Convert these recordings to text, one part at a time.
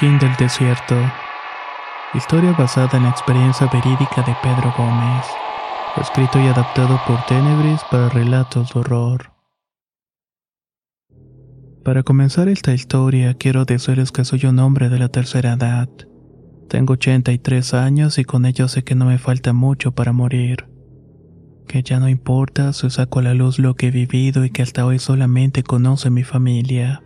Joaquín del Desierto. Historia basada en la experiencia verídica de Pedro Gómez. Escrito y adaptado por Tenebris para relatos de horror. Para comenzar esta historia, quiero decirles que soy un hombre de la tercera edad. Tengo 83 años y con ello sé que no me falta mucho para morir. Que ya no importa si saco a la luz lo que he vivido y que hasta hoy solamente conoce mi familia.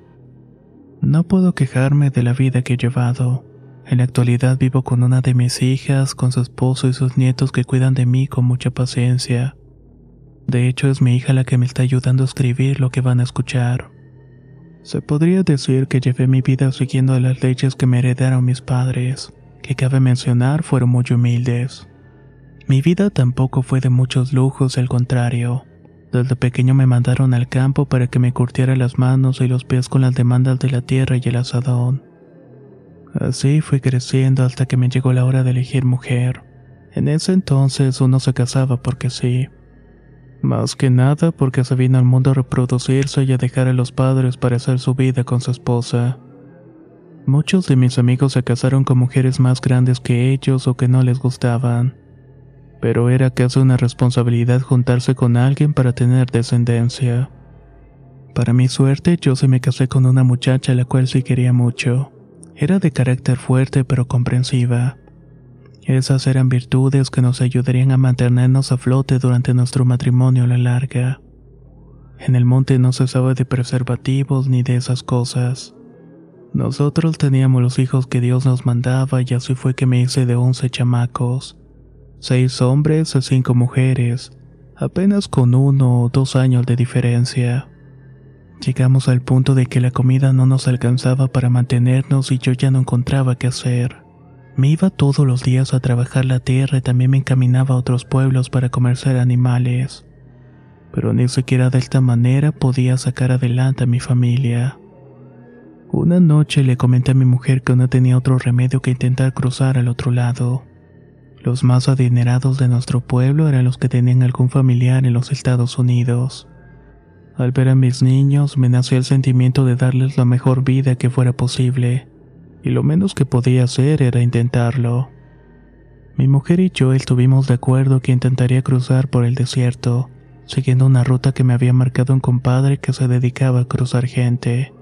No puedo quejarme de la vida que he llevado. En la actualidad vivo con una de mis hijas, con su esposo y sus nietos que cuidan de mí con mucha paciencia. De hecho, es mi hija la que me está ayudando a escribir lo que van a escuchar. Se podría decir que llevé mi vida siguiendo las leyes que me heredaron mis padres, que cabe mencionar fueron muy humildes. Mi vida tampoco fue de muchos lujos, al contrario. Desde pequeño me mandaron al campo para que me curtiera las manos y los pies con las demandas de la tierra y el asadón. Así fui creciendo hasta que me llegó la hora de elegir mujer. En ese entonces uno se casaba porque sí. Más que nada porque se vino al mundo a reproducirse y a dejar a los padres para hacer su vida con su esposa. Muchos de mis amigos se casaron con mujeres más grandes que ellos o que no les gustaban pero era casi una responsabilidad juntarse con alguien para tener descendencia. Para mi suerte, yo se me casé con una muchacha a la cual sí quería mucho. Era de carácter fuerte pero comprensiva. Esas eran virtudes que nos ayudarían a mantenernos a flote durante nuestro matrimonio a la larga. En el monte no se sabe de preservativos ni de esas cosas. Nosotros teníamos los hijos que Dios nos mandaba y así fue que me hice de once chamacos seis hombres y cinco mujeres, apenas con uno o dos años de diferencia. Llegamos al punto de que la comida no nos alcanzaba para mantenernos y yo ya no encontraba qué hacer. Me iba todos los días a trabajar la tierra y también me encaminaba a otros pueblos para comerciar animales. Pero ni siquiera de esta manera podía sacar adelante a mi familia. Una noche le comenté a mi mujer que no tenía otro remedio que intentar cruzar al otro lado. Los más adinerados de nuestro pueblo eran los que tenían algún familiar en los Estados Unidos. Al ver a mis niños me nació el sentimiento de darles la mejor vida que fuera posible, y lo menos que podía hacer era intentarlo. Mi mujer y yo estuvimos de acuerdo que intentaría cruzar por el desierto, siguiendo una ruta que me había marcado un compadre que se dedicaba a cruzar gente.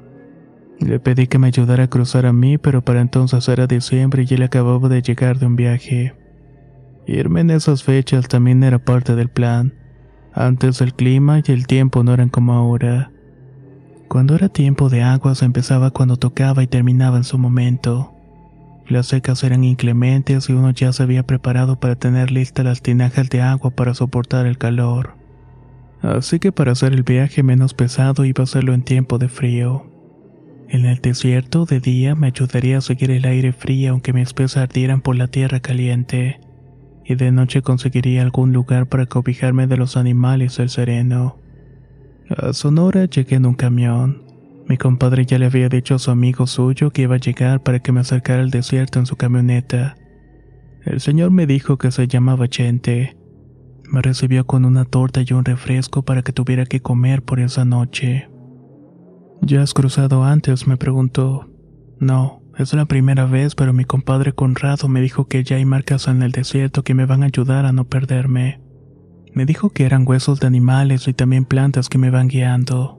Le pedí que me ayudara a cruzar a mí, pero para entonces era diciembre y él acababa de llegar de un viaje. Irme en esas fechas también era parte del plan. Antes el clima y el tiempo no eran como ahora. Cuando era tiempo de aguas empezaba cuando tocaba y terminaba en su momento. Las secas eran inclementes y uno ya se había preparado para tener listas las tinajas de agua para soportar el calor. Así que para hacer el viaje menos pesado iba a hacerlo en tiempo de frío. En el desierto de día me ayudaría a seguir el aire frío aunque mis pies ardieran por la tierra caliente y de noche conseguiría algún lugar para cobijarme de los animales del sereno. A Sonora llegué en un camión. Mi compadre ya le había dicho a su amigo suyo que iba a llegar para que me acercara al desierto en su camioneta. El señor me dijo que se llamaba Chente. Me recibió con una torta y un refresco para que tuviera que comer por esa noche. ¿Ya has cruzado antes? me preguntó. No, es la primera vez, pero mi compadre Conrado me dijo que ya hay marcas en el desierto que me van a ayudar a no perderme. Me dijo que eran huesos de animales y también plantas que me van guiando.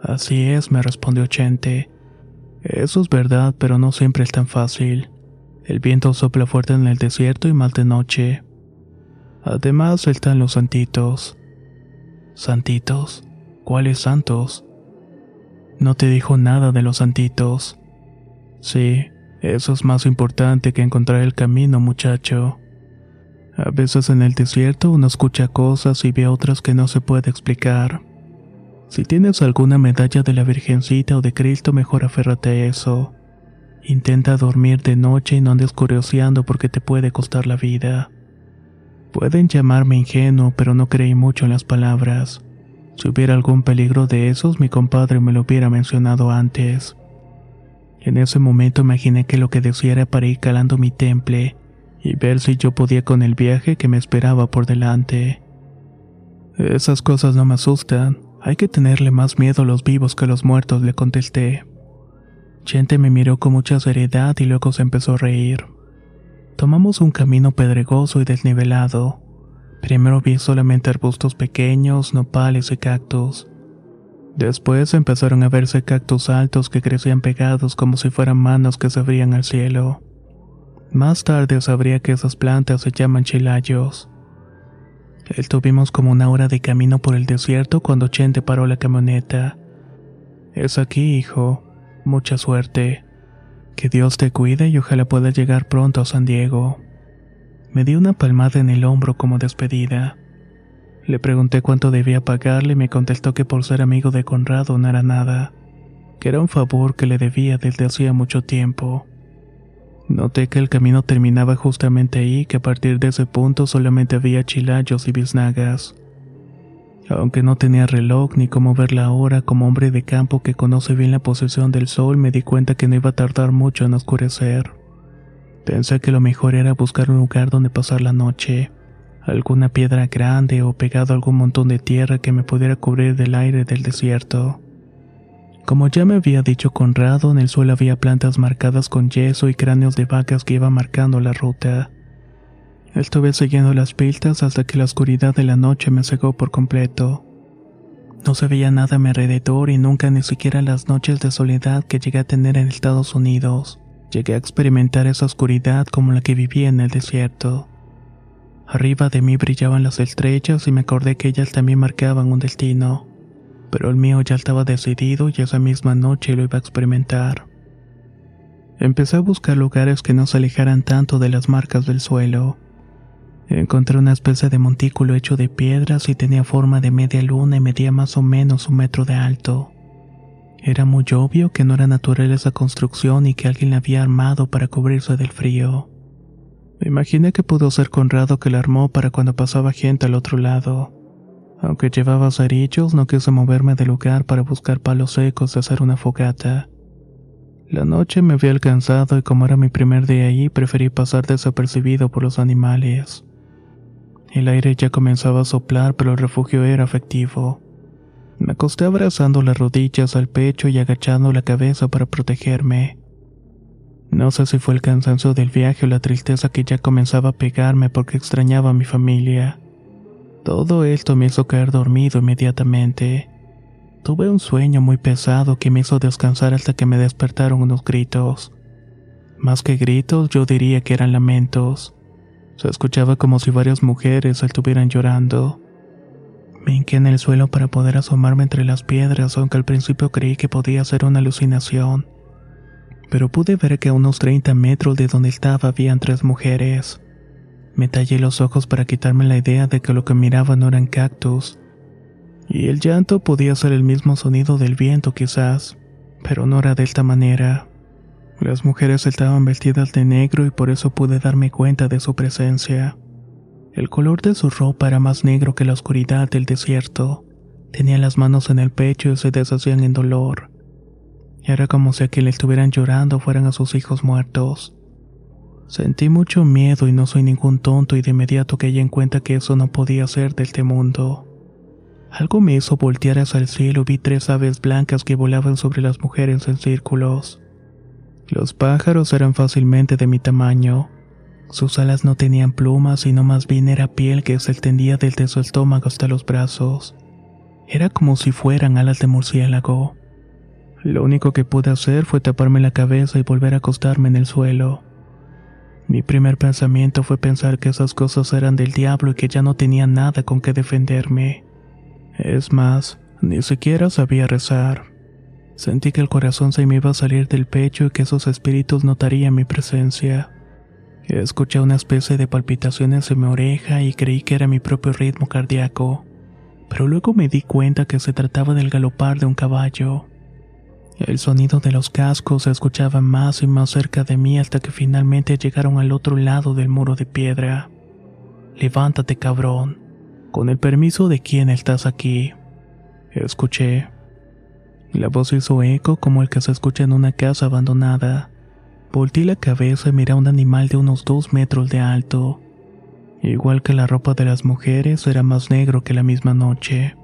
Así es, me respondió Chente. Eso es verdad, pero no siempre es tan fácil. El viento sopla fuerte en el desierto y más de noche. Además están los santitos. ¿Santitos? ¿Cuáles santos? No te dijo nada de los santitos. Sí, eso es más importante que encontrar el camino, muchacho. A veces en el desierto uno escucha cosas y ve otras que no se puede explicar. Si tienes alguna medalla de la Virgencita o de Cristo, mejor aférrate a eso. Intenta dormir de noche y no andes curioseando porque te puede costar la vida. Pueden llamarme ingenuo, pero no creí mucho en las palabras. Si hubiera algún peligro de esos, mi compadre me lo hubiera mencionado antes. En ese momento imaginé que lo que decía era para ir calando mi temple y ver si yo podía con el viaje que me esperaba por delante. Esas cosas no me asustan, hay que tenerle más miedo a los vivos que a los muertos, le contesté. Chente me miró con mucha seriedad y luego se empezó a reír. Tomamos un camino pedregoso y desnivelado. Primero vi solamente arbustos pequeños, nopales y cactus. Después empezaron a verse cactus altos que crecían pegados como si fueran manos que se abrían al cielo. Más tarde sabría que esas plantas se llaman chilayos. Estuvimos como una hora de camino por el desierto cuando Chente paró la camioneta. Es aquí, hijo. Mucha suerte. Que Dios te cuide y ojalá puedas llegar pronto a San Diego. Me di una palmada en el hombro como despedida. Le pregunté cuánto debía pagarle y me contestó que por ser amigo de Conrado no era nada, que era un favor que le debía desde hacía mucho tiempo. Noté que el camino terminaba justamente ahí que a partir de ese punto solamente había chilayos y biznagas. Aunque no tenía reloj ni cómo ver la hora, como hombre de campo que conoce bien la posición del sol, me di cuenta que no iba a tardar mucho en oscurecer. Pensé que lo mejor era buscar un lugar donde pasar la noche, alguna piedra grande o pegado a algún montón de tierra que me pudiera cubrir del aire del desierto. Como ya me había dicho Conrado, en el suelo había plantas marcadas con yeso y cráneos de vacas que iban marcando la ruta. Estuve siguiendo las pistas hasta que la oscuridad de la noche me cegó por completo. No se veía nada a mi alrededor y nunca ni siquiera las noches de soledad que llegué a tener en Estados Unidos. Llegué a experimentar esa oscuridad como la que vivía en el desierto. Arriba de mí brillaban las estrellas y me acordé que ellas también marcaban un destino pero el mío ya estaba decidido y esa misma noche lo iba a experimentar. Empecé a buscar lugares que no se alejaran tanto de las marcas del suelo. Encontré una especie de montículo hecho de piedras y tenía forma de media luna y medía más o menos un metro de alto. Era muy obvio que no era natural esa construcción y que alguien la había armado para cubrirse del frío. Me imaginé que pudo ser Conrado que la armó para cuando pasaba gente al otro lado. Aunque llevaba cerillos, no quise moverme del lugar para buscar palos secos de hacer una fogata. La noche me había alcanzado y como era mi primer día allí, preferí pasar desapercibido por los animales. El aire ya comenzaba a soplar, pero el refugio era efectivo. Me acosté abrazando las rodillas al pecho y agachando la cabeza para protegerme. No sé si fue el cansancio del viaje o la tristeza que ya comenzaba a pegarme porque extrañaba a mi familia. Todo esto me hizo caer dormido inmediatamente. Tuve un sueño muy pesado que me hizo descansar hasta que me despertaron unos gritos. Más que gritos, yo diría que eran lamentos. Se escuchaba como si varias mujeres estuvieran llorando. Me hinqué en el suelo para poder asomarme entre las piedras, aunque al principio creí que podía ser una alucinación. Pero pude ver que a unos 30 metros de donde estaba habían tres mujeres. Me tallé los ojos para quitarme la idea de que lo que miraba no eran cactus. Y el llanto podía ser el mismo sonido del viento quizás, pero no era de esta manera. Las mujeres estaban vestidas de negro y por eso pude darme cuenta de su presencia. El color de su ropa era más negro que la oscuridad del desierto. Tenían las manos en el pecho y se deshacían en dolor. Era como si a quien le estuvieran llorando fueran a sus hijos muertos. Sentí mucho miedo y no soy ningún tonto y de inmediato caí en cuenta que eso no podía ser de este mundo. Algo me hizo voltear hacia el cielo y vi tres aves blancas que volaban sobre las mujeres en círculos. Los pájaros eran fácilmente de mi tamaño. Sus alas no tenían plumas, sino más bien era piel que se extendía desde su estómago hasta los brazos. Era como si fueran alas de murciélago. Lo único que pude hacer fue taparme la cabeza y volver a acostarme en el suelo. Mi primer pensamiento fue pensar que esas cosas eran del diablo y que ya no tenía nada con que defenderme. Es más, ni siquiera sabía rezar. Sentí que el corazón se me iba a salir del pecho y que esos espíritus notarían mi presencia. Escuché una especie de palpitaciones en mi oreja y creí que era mi propio ritmo cardíaco, pero luego me di cuenta que se trataba del galopar de un caballo. El sonido de los cascos se escuchaba más y más cerca de mí hasta que finalmente llegaron al otro lado del muro de piedra. Levántate, cabrón. Con el permiso de quién estás aquí. Escuché. La voz hizo eco como el que se escucha en una casa abandonada. Volté la cabeza y miré a un animal de unos dos metros de alto. Igual que la ropa de las mujeres, era más negro que la misma noche.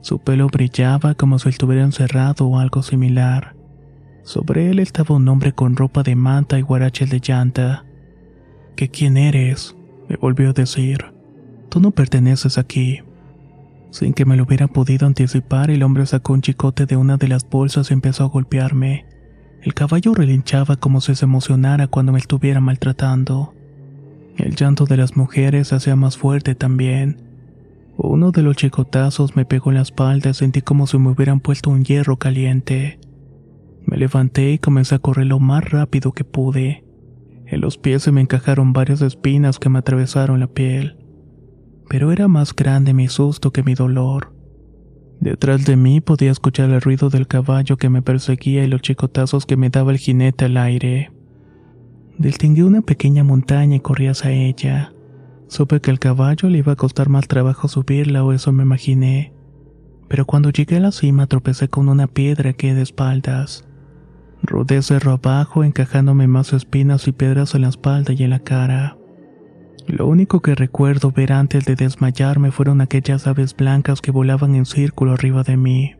Su pelo brillaba como si estuviera encerrado o algo similar. Sobre él estaba un hombre con ropa de manta y guaraches de llanta. ¿Qué quién eres? me volvió a decir. Tú no perteneces aquí. Sin que me lo hubiera podido anticipar, el hombre sacó un chicote de una de las bolsas y empezó a golpearme. El caballo relinchaba como si se emocionara cuando me estuviera maltratando. El llanto de las mujeres hacía más fuerte también. Uno de los chicotazos me pegó en la espalda y sentí como si me hubieran puesto un hierro caliente. Me levanté y comencé a correr lo más rápido que pude. En los pies se me encajaron varias espinas que me atravesaron la piel. Pero era más grande mi susto que mi dolor. Detrás de mí podía escuchar el ruido del caballo que me perseguía y los chicotazos que me daba el jinete al aire. Distinguí una pequeña montaña y corrí hacia ella. Supe que al caballo le iba a costar más trabajo subirla o eso me imaginé. Pero cuando llegué a la cima tropecé con una piedra que de espaldas. Rodé cerro abajo encajándome más espinas y piedras en la espalda y en la cara. Lo único que recuerdo ver antes de desmayarme fueron aquellas aves blancas que volaban en círculo arriba de mí.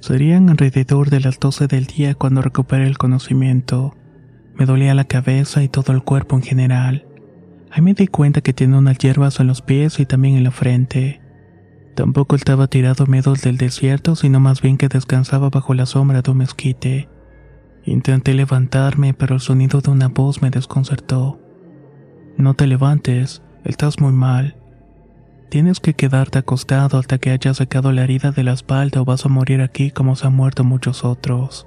Serían alrededor de las 12 del día cuando recuperé el conocimiento. Me dolía la cabeza y todo el cuerpo en general. Ahí me di cuenta que tenía unas hierbas en los pies y también en la frente. Tampoco estaba tirado a medos del desierto, sino más bien que descansaba bajo la sombra de un mezquite. Intenté levantarme, pero el sonido de una voz me desconcertó. No te levantes, estás muy mal. Tienes que quedarte acostado hasta que hayas sacado la herida de la espalda o vas a morir aquí como se han muerto muchos otros.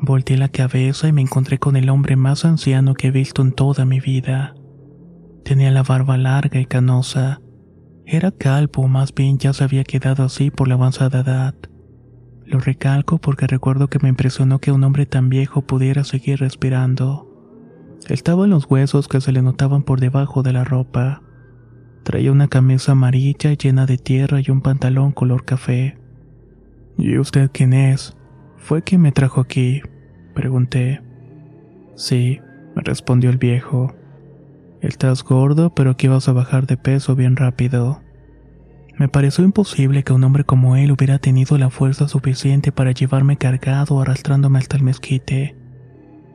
Volteé la cabeza y me encontré con el hombre más anciano que he visto en toda mi vida. Tenía la barba larga y canosa. Era calvo, más bien ya se había quedado así por la avanzada edad. Lo recalco porque recuerdo que me impresionó que un hombre tan viejo pudiera seguir respirando. Estaba en los huesos que se le notaban por debajo de la ropa. Traía una camisa amarilla llena de tierra y un pantalón color café. ¿Y usted quién es? ¿Fue quien me trajo aquí? Pregunté. Sí, me respondió el viejo. Estás gordo, pero aquí vas a bajar de peso bien rápido. Me pareció imposible que un hombre como él hubiera tenido la fuerza suficiente para llevarme cargado arrastrándome hasta el mezquite.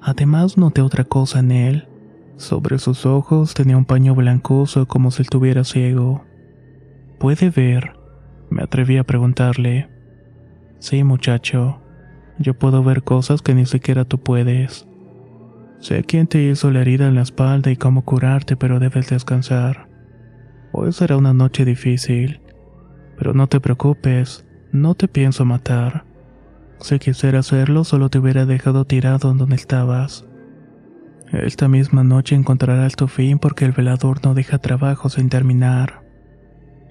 Además noté otra cosa en él. Sobre sus ojos tenía un paño blancoso como si estuviera ciego. ¿Puede ver? Me atreví a preguntarle. Sí, muchacho. Yo puedo ver cosas que ni siquiera tú puedes. Sé quién te hizo la herida en la espalda y cómo curarte, pero debes descansar. Hoy será una noche difícil. Pero no te preocupes, no te pienso matar. Si quisiera hacerlo, solo te hubiera dejado tirado en donde estabas. Esta misma noche encontrarás tu fin porque el velador no deja trabajo sin terminar.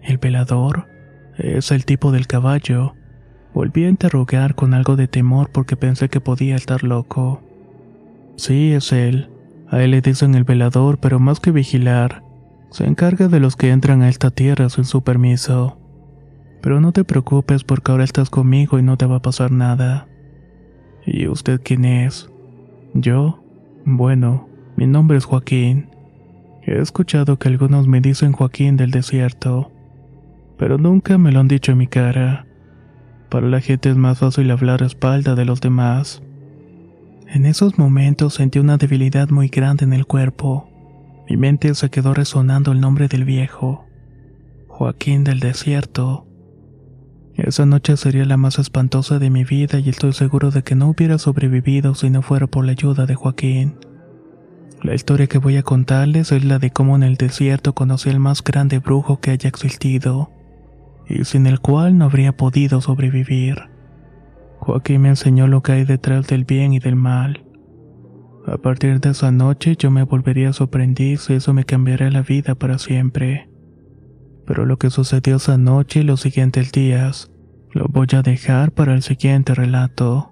¿El velador? Es el tipo del caballo. Volví a interrogar con algo de temor porque pensé que podía estar loco. Sí, es él. A él le dicen el velador, pero más que vigilar, se encarga de los que entran a esta tierra sin su permiso. Pero no te preocupes porque ahora estás conmigo y no te va a pasar nada. ¿Y usted quién es? ¿Yo? Bueno, mi nombre es Joaquín. He escuchado que algunos me dicen Joaquín del desierto, pero nunca me lo han dicho en mi cara. Para la gente es más fácil hablar a espalda de los demás. En esos momentos sentí una debilidad muy grande en el cuerpo. Mi mente se quedó resonando el nombre del viejo. Joaquín del desierto. Esa noche sería la más espantosa de mi vida y estoy seguro de que no hubiera sobrevivido si no fuera por la ayuda de Joaquín. La historia que voy a contarles es la de cómo en el desierto conocí al más grande brujo que haya existido, y sin el cual no habría podido sobrevivir. Joaquín me enseñó lo que hay detrás del bien y del mal. A partir de esa noche yo me volvería sorprendido y eso me cambiaría la vida para siempre. Pero lo que sucedió esa noche y los siguientes días lo voy a dejar para el siguiente relato.